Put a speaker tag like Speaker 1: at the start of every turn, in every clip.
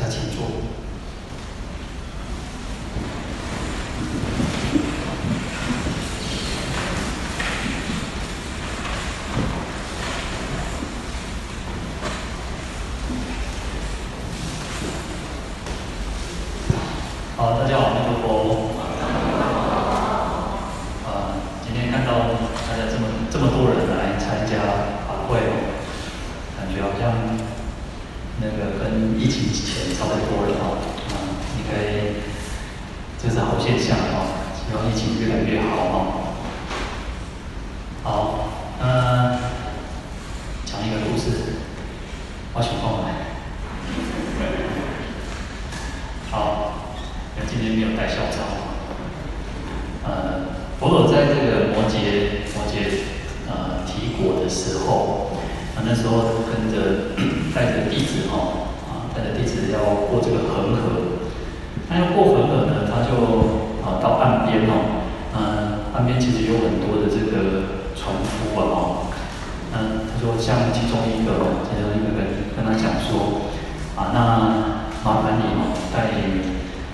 Speaker 1: 大家请坐。好，大家好，阿弥陀佛。啊，今天看到大家这么这么多人来参加法会，感觉好像。那个跟疫情前差不多了哈，啊，应该这是好现象啊，希望疫情越来越好啊。好，嗯，讲一个故事，我请放来。好，那今天没有带校招。呃，佛陀在这个摩羯摩羯呃提果的时候。那时候跟着带着弟子哦，啊，带着弟子要过这个恒河。那要过恒河呢，他就啊到岸边哦，嗯，有很多的这个船夫啊哦，嗯，他说像其中一个其中一个跟跟他讲说，啊，那麻烦你哦，带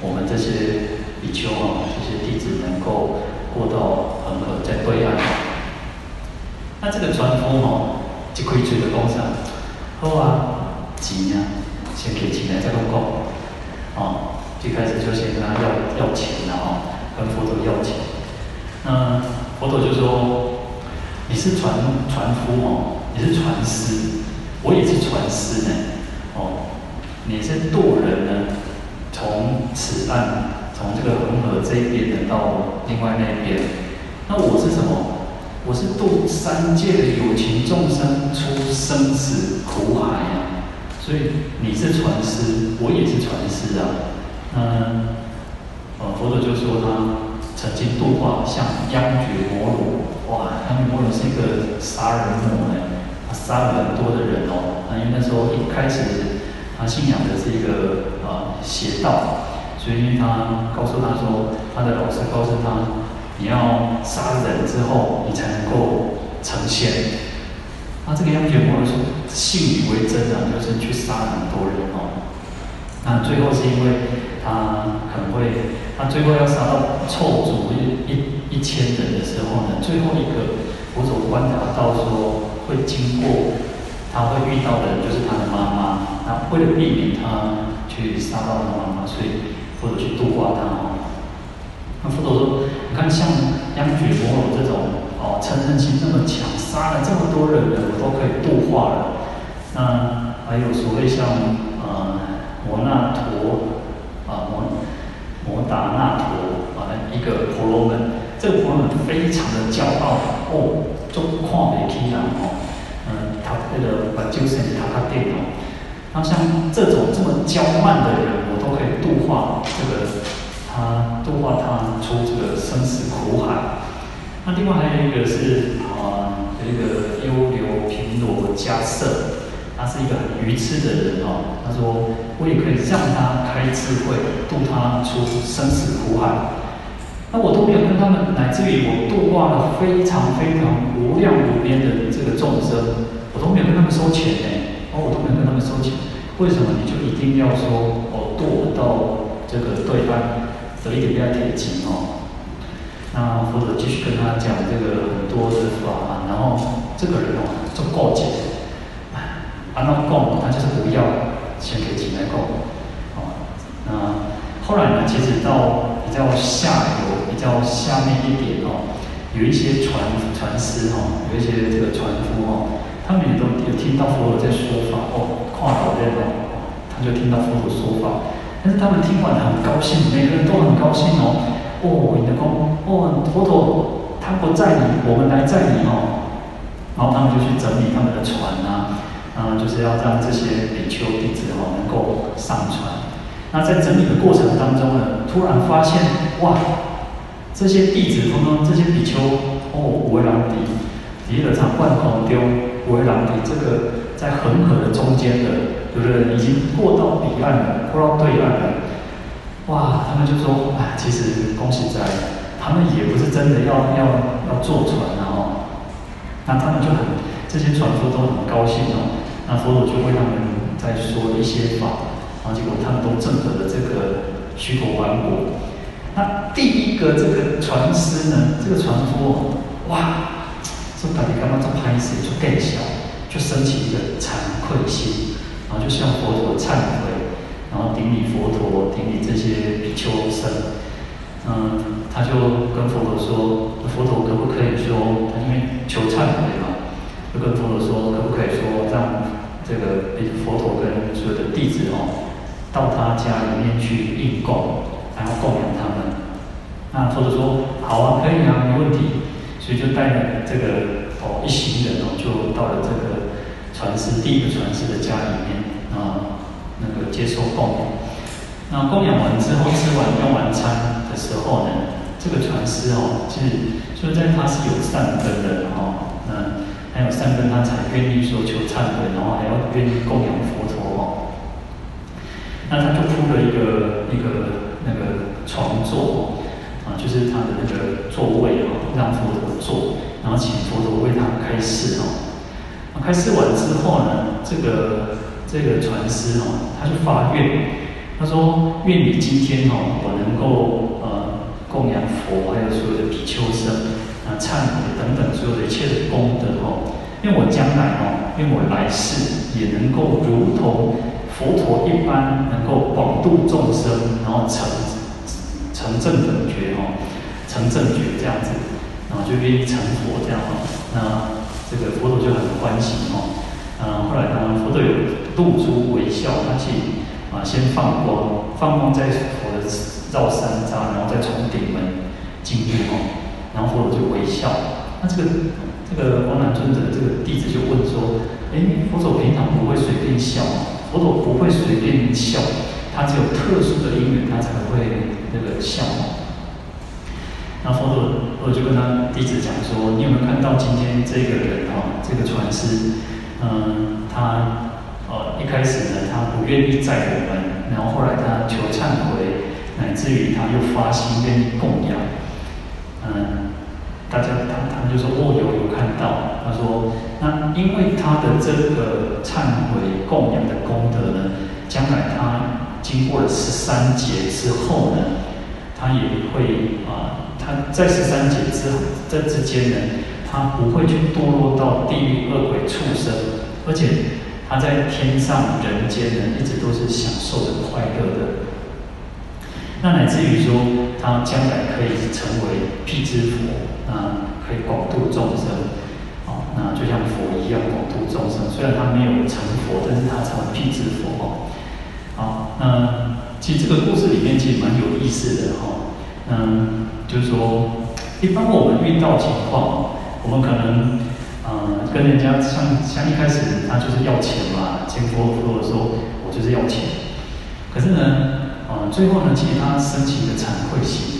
Speaker 1: 我们这些比丘啊，这些弟子能够过到恒河在对岸。那这个船夫哦。一开嘴就讲啥？好啊，钱啊，先给钱来再讲讲。哦，最开始就先跟他要要钱了哦，跟佛陀要钱。那佛陀就说：“你是船船夫哦，你是船师，我也是船师呢。哦，你是渡人呢，从此岸，从这个恒河这一边呢到另外那边。那我是什么？”我是渡三界的有情众生出生死苦海呀，所以你是船师，我也是船师啊。嗯，呃，佛陀就说他曾经度化像央觉摩罗，哇，央觉摩罗是一个杀人魔呢，他杀了很多的人哦。那因为那时候一开始他信仰的是一个呃邪道，所以因为他告诉他说，他的老师告诉他。你要杀人之后，你才能够成仙。那这个央觉摩罗说信以为真啊，就是去杀很多人哦。那最后是因为他可能会，他最后要杀到凑足一一一千人的时候呢，最后一个佛祖观察到说会经过，他会遇到的人就是他的妈妈。那为了避免他去杀到他妈妈，所以佛祖去度化他。那佛陀说。你看，像央觉摩罗这种哦，嗔恨心那么强，杀了这么多人的，我都可以度化了。那还有所谓像呃摩那陀啊摩摩达那陀啊一个婆罗门，这个婆罗门非常的骄傲哦，中旷美天然哦，嗯，他那个把就是他他电脑，那像这种这么骄慢的人，我都可以度化这个。他度化他出这个生死苦海。那另外还有一个是啊，这、呃、个优流频罗迦瑟，他是一个很愚痴的人哦。他说，我也可以让他开智慧，度他出生死苦海。那我都没有跟他们，乃至于我度化了非常非常无量无边的这个众生，我都没有跟他们收钱呢。哦，我都没有跟他们收钱，为什么你就一定要说哦，度我到这个对岸？所以一点不要铁金哦。那或者继续跟他讲这个很多的法，然后这个人哦就告解，啊那供他就是不要先给钱来供，哦。那后来呢，其实到比较下游、比较下面一点哦，有一些船船师哦，有一些这个船夫哦，他们也都有听到佛陀在说法哦，跨岛内哦，他就听到佛陀说法。但是他们听完很高兴，每个人都很高兴哦。哦，你的公，哦，佛陀他不在你，我们来在你哦。然后他们就去整理他们的船啊，嗯，就是要让这些比丘弟子哦能够上船。那在整理的过程当中呢，突然发现哇，这些弟子通通这些比丘哦，无为郎底，第一个长万孔丢，无为郎底这个在恒河的中间的。有的人已经过到彼岸了，过到对岸了，哇！他们就说：“哎，其实恭喜在，他们也不是真的要要要坐船了哦。”那他们就很这些船夫都很高兴哦。那佛陀就为他们在说一些法，然后结果他们都证得了这个虚陀洹果。那第一个这个传师呢，这个传说，哇，说到底干嘛这拍摄就更小，就升起一个惭愧心，然后就向佛陀忏悔，然后顶礼佛陀，顶礼这些比丘僧。嗯，他就跟佛陀说：“佛陀可不可以说，他因为求忏悔嘛，就跟佛陀说，可不可以说让这个佛陀跟所有的弟子哦，到他家里面去应供，然后供养他们。那佛陀说：好啊，可以啊，没问题。所以就带了这个哦一行人哦，就到了这个传师第一个传师的家里面啊，那个接受供养。那供养完之后，吃完用完餐。”的时候呢，这个传师哦，其实说在他是有善根的哦，还有三根，他才愿意说求忏悔，然后还要愿意供养佛陀哦。那他就铺了一个一个那个床座啊，就是他的那个座位哦，让佛陀坐，然后请佛陀为他开示哦。开示完之后呢，这个这个传师哦，他就发愿。他说：“愿你今天哦，我能够呃供养佛，还有所有的比丘僧忏悔等等所有的一切的功德哦，愿我将来哦，愿我来世也能够如同佛陀一般，能够广度众生，然后成成正等觉哦，成正觉这样子，然后就愿意成佛这样哦。那这个佛陀就很欢喜哦。嗯，后来呢，佛陀有露出微笑，他去。”啊，先放光，放光在佛的绕三匝，然后再从顶门进入哦，然后佛陀就微笑。那这个这个阿难尊者这个弟子就问说：“哎，佛陀平常不会随便笑，佛陀不会随便笑，他只有特殊的因缘，他才会那个笑。”那佛陀佛陀就跟他弟子讲说：“你有没有看到今天这个人哈，这个传师，嗯，他。”呃，一开始呢，他不愿意载我们，然后后来他求忏悔，乃至于他又发心愿意供养。就说哦，有有看到。他说，那因为他的这个忏悔供养的功德呢，将来他经过了十三劫之后呢，他也会啊，他在十三劫之这之间呢，他不会去堕落到地狱恶鬼畜生，而且。他在天上人间呢，一直都是享受着快乐的。那乃至于说，他将来可以成为辟支佛，啊，可以广度众生，啊，那就像佛一样广度众生。虽然他没有成佛，但是他成了辟支佛哦。好，那其实这个故事里面其实蛮有意思的哈。嗯，就是说，一般我们遇到情况，我们可能。嗯，跟人家像像一开始他就是要钱嘛，见佛佛的时候，我就是要钱。可是呢，啊、最后呢，其实他升起的惭愧心。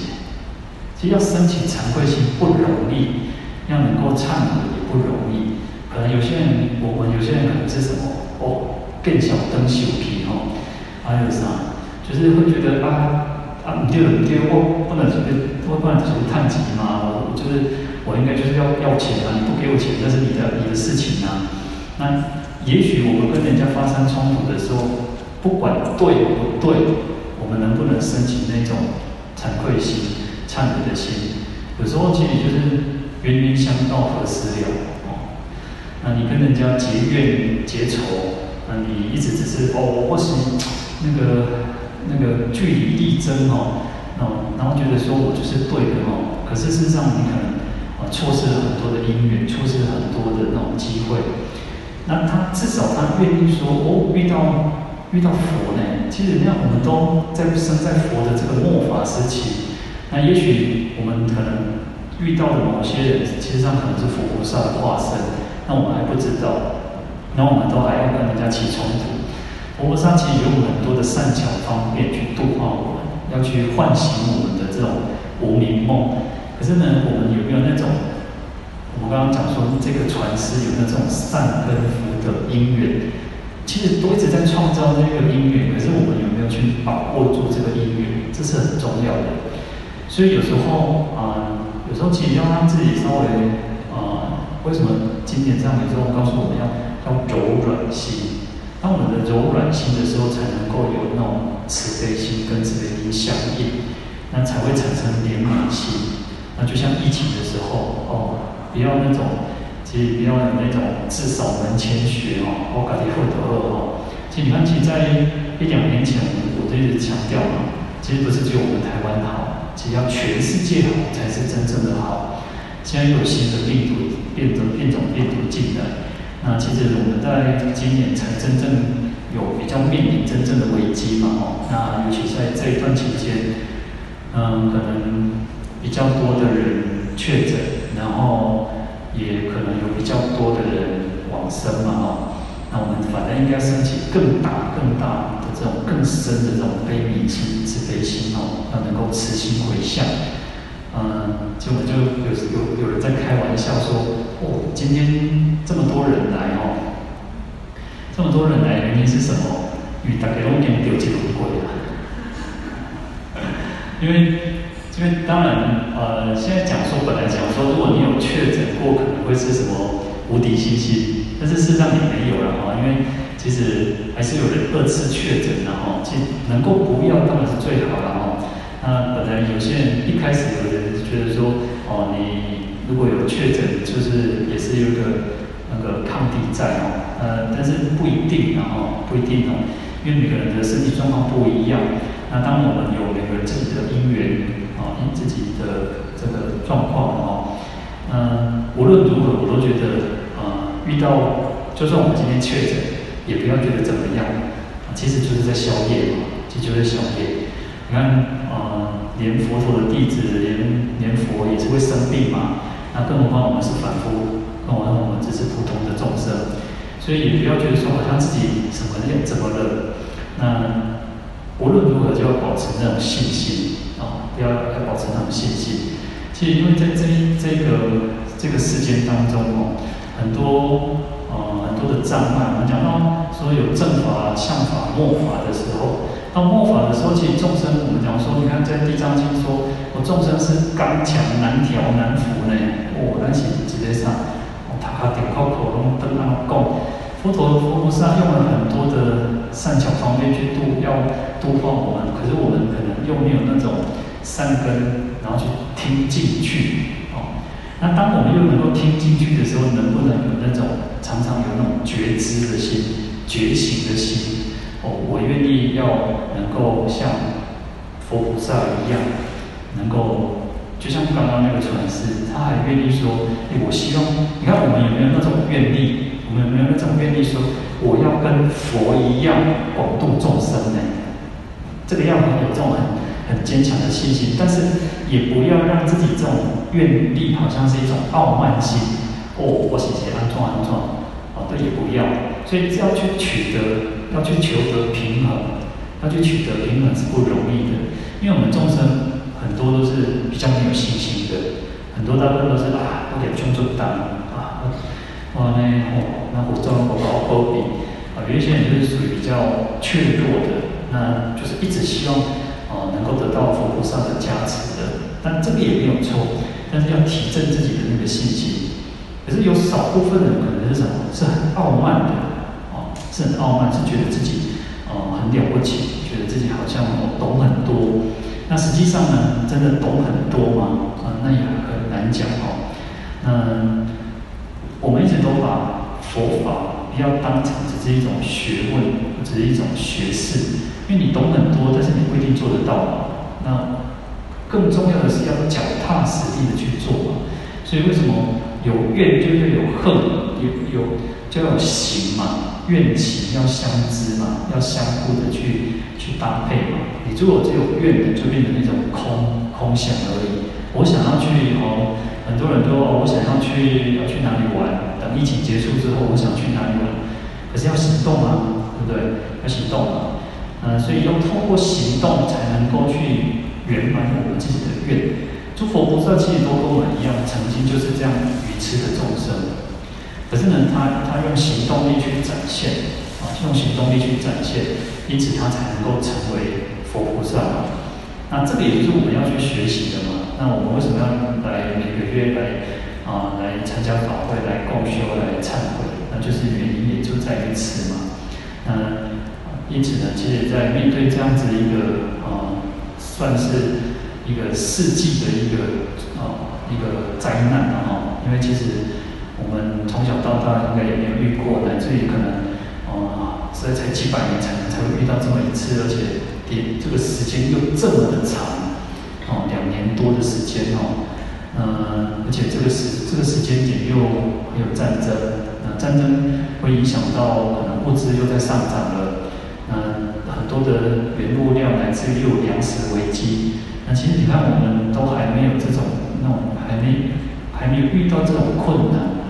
Speaker 1: 其实要升起惭愧心不容易，要能够忏悔也不容易。可能有些人，我们有些人可能是什么哦，更小灯修皮哦，还有啥，就是会觉得啊啊，你丢了，丢我不能随便，我不能随便叹气嘛，我就是。我应该就是要要钱啊！你不给我钱，那是你的你的事情啊。那也许我们跟人家发生冲突的时候，不管对不对，我们能不能升起那种惭愧心、忏悔的心？有时候其实就是冤冤相报何时了哦。那你跟人家结怨结仇，那你一直只是哦，或是那个那个据理力争哦，哦，然后觉得说我就是对的哦。可是事实上你可能。错失了很多的因缘，错失了很多的那种机会。那他至少他愿意说，哦，遇到遇到佛呢？其实那我们都在生在佛的这个末法时期。那也许我们可能遇到的某些人，其实上可能是佛菩萨的化身。那我们还不知道。那我们都还要跟人家起冲突。佛菩萨其实有很多的善巧方便去度化我们，要去唤醒我们的这种无明梦。可是呢，我们有没有那种？我们刚刚讲说，这个传师有那种善根福德因缘，其实都一直在创造这个因缘。可是我们有没有去把握住这个因缘？这是很重要的。所以有时候啊、有时候其实要让自己稍微啊、呃，为什么经典上有时候告诉我们要要柔软心？当我们的柔软心的时候，才能够有那种慈悲心跟慈悲心相应，那才会产生怜悯心。那就像疫情的时候，哦，不要那种，其实不要有那种自扫门前雪哦，我感觉会得恶哦。其实你看，其实在一两年前，我都一直强调嘛，其实不是只有我们台湾好，只要全世界好才是真正的好。现在有新的病毒变种变种病毒进来。那其实我们在今年才真正有比较面临真正的危机嘛，哦，那尤其在这一段期间，嗯，可能比较多的人确诊，然后也可能有比较多的人往生嘛，哦，那我们反正应该升起更大、更大的更深的这种悲悯心、慈悲心哦，要能够慈心回向。嗯，就我就有有有人在开玩笑说，哦，今天这么多人来哦，这么多人来原因是什么？因为大家都已经丢弃很贵了。因为因为当然呃，现在讲说本来讲说，如果你有确诊过，可能会是什么无敌星星，但是事实上也没有了哈，因为其实还是有人二次确诊的哈，其实能够不要当然是最好的哈。那本来有些人一开始有人觉得说，哦，你如果有确诊，就是也是有一个那个抗体在哦，呃，但是不一定，然后不一定哦，因为每个人的身体状况不一样。那当我们有每个人自己的因缘啊，因自己的这个状况哦，嗯，无论如何，我都觉得，遇到就算我们今天确诊，也不要觉得怎么样，其实就是在消业嘛，其实就是消业。你看，呃，连佛陀的弟子，连连佛也是会生病嘛。那更何况我们是凡夫，更何况我们只是普通的众生，所以也不要觉得说好像自己什么样怎么了。那无论如何，就要保持那种信心啊，不要要保持那种信心。其实因为在这这个这个世间当中哦，很多呃很多的障碍，我们讲到说有正法、相法、末法的时候。到末法的时候，其实众生，我们讲说，你看在《地藏经》说，我众生是刚强难调难服呢。哦，但是实际上，他他点口口龙灯那供，佛陀佛菩萨用了很多的善巧方便去度，要度化我们。可是我们可能又没有那种善根，然后去听进去。那当我们又能够听进去的时候，能不能有那种常常有那种觉知的心、觉醒的心？哦，我愿意要能够像佛菩萨一样，能够就像刚刚那个传师，他还愿意说：“哎，我希望你看我们有没有那种愿力？我们有没有那种愿力说我要跟佛一样广度众生呢？这个要有这种很很坚强的信心，但是也不要让自己这种愿力好像是一种傲慢心。哦，我写写安装安装，哦，对，也不要，所以只要去取得。要去求得平衡，要去取得平衡是不容易的，因为我们众生很多都是比较没有信心的，很多大部分都是啊，我点胸做单啊，哇呢哦，那我装我搞波比啊，有一些人就是属于比较怯弱的，那就是一直希望啊能够得到佛菩萨的加持的，但这个也没有错，但是要提振自己的那个信心，可是有少部分人可能是什么，是很傲慢的。哦是很傲慢，是觉得自己呃很了不起，觉得自己好像懂很多。那实际上呢，真的懂很多吗？啊、那也很难讲哦。那我们一直都把佛法不要当成只是一种学问，只是一种学识，因为你懂很多，但是你不一定做得到。那更重要的是要脚踏实地的去做嘛。所以为什么有怨就要有恨，有有就要有行嘛？怨行要相知嘛，要相互的去去搭配嘛。你如果只有怨的，就变成一种空空想而已。我想要去哦，很多人都哦，我想要去要去哪里玩？等疫情结束之后，我想去哪里玩？可是要行动啊，对不对？要行动啊。嗯，所以要通过行动才能够去圆满我们自己的愿。诸佛菩萨其实都跟我们一样，曾经就是这样愚痴的众生。可是呢，他他用行动力去展现，啊，用行动力去展现，因此他才能够成为佛菩萨。那这个也就是我们要去学习的嘛。那我们为什么要来每个月来啊来参加法会、来共修、来忏悔？那就是原因也就在于此嘛。那因此呢，其实，在面对这样子一个，算是一个世纪的一个呃一个灾难了哈，因为其实我们从小到大应该也没有遇过，乃至于可能哦，所以才几百年才能才会遇到这么一次，而且点这个时间又这么的长，哦，两年多的时间哦。呃，而且这个时这个时间点又会有战争，那战争会影响到可能物资又在上涨了，多的原物料来自于又粮食危机。那其实你看，我们都还没有这种那种还没还没有遇到这种困难。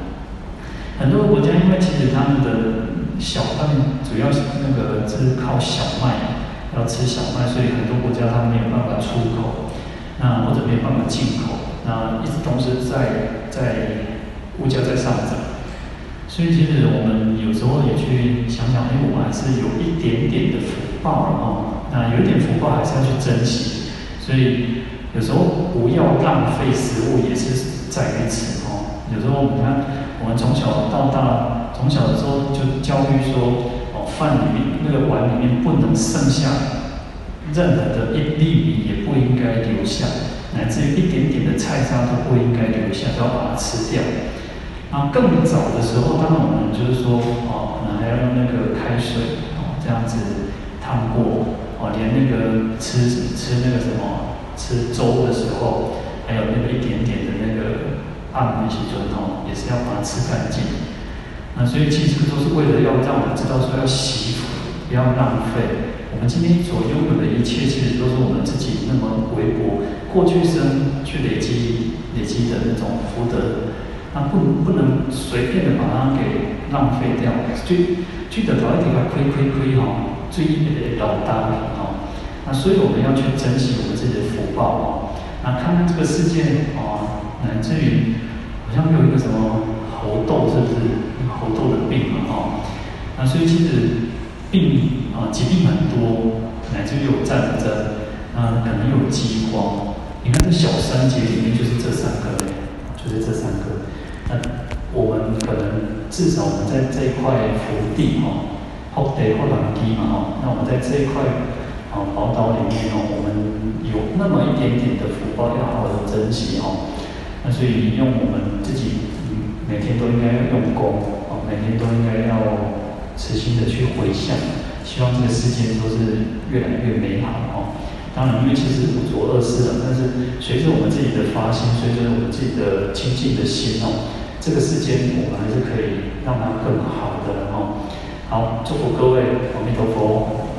Speaker 1: 很多国家因为其实他们的小麦主要是那个是靠小麦，要吃小麦，所以很多国家他们没有办法出口，那或者没有办法进口。那一直同时在在物价在上涨，所以其实我们有时候也去想想，因为我们还是有一点点的福报哦。那有一点福报还是要去珍惜，所以有时候不要浪费食物也是在于此哦。有时候你看，我们从小到大，从小的时候就教育说，哦，饭里面那个碗里面不能剩下任何的一粒米，也不应该留下。乃至于一点点的菜渣都不应该留下，都要把它吃掉。然后更早的时候，当然我们就是说，哦，可能还要用那个开水，哦，这样子烫过，哦，连那个吃吃那个什么吃粥的时候，还有那个一点点的那个按那些砖头，也是要把它吃干净。那所以其实都是为了要让我们知道说要惜福，不要浪费。我们今天所拥有的一切，其实都是我们自己那么微薄，过去生去累积累积的那种福德，那不不能随便的把它给浪费掉，就就得到一点亏亏亏哈，最一的老大哈。那所以我们要去珍惜我们自己的福报哦。那看看这个世界哦，乃至于好像有一个什么猴痘，是不是猴痘的病嘛哈？那所以其实病。啊，疾病很多，乃至于有战争，啊，可能有饥荒。你看这小三节里面就是这三个，就是这三个。那我们可能至少我们在这一块福地哈，福地或人地嘛哈，那我们在这一块啊宝岛里面哦，我们有那么一点点的福报，要好好的珍惜哦。那所以用我们自己每天都应该要用功啊，每天都应该要持心的去回向。希望这个世界都是越来越美好哦。当然，因为其实五浊恶世了，但是随着我们自己的发心，随着我们自己的清净的心哦，这个世间我们还是可以让它更好的哦。好，祝福各位，阿弥陀佛。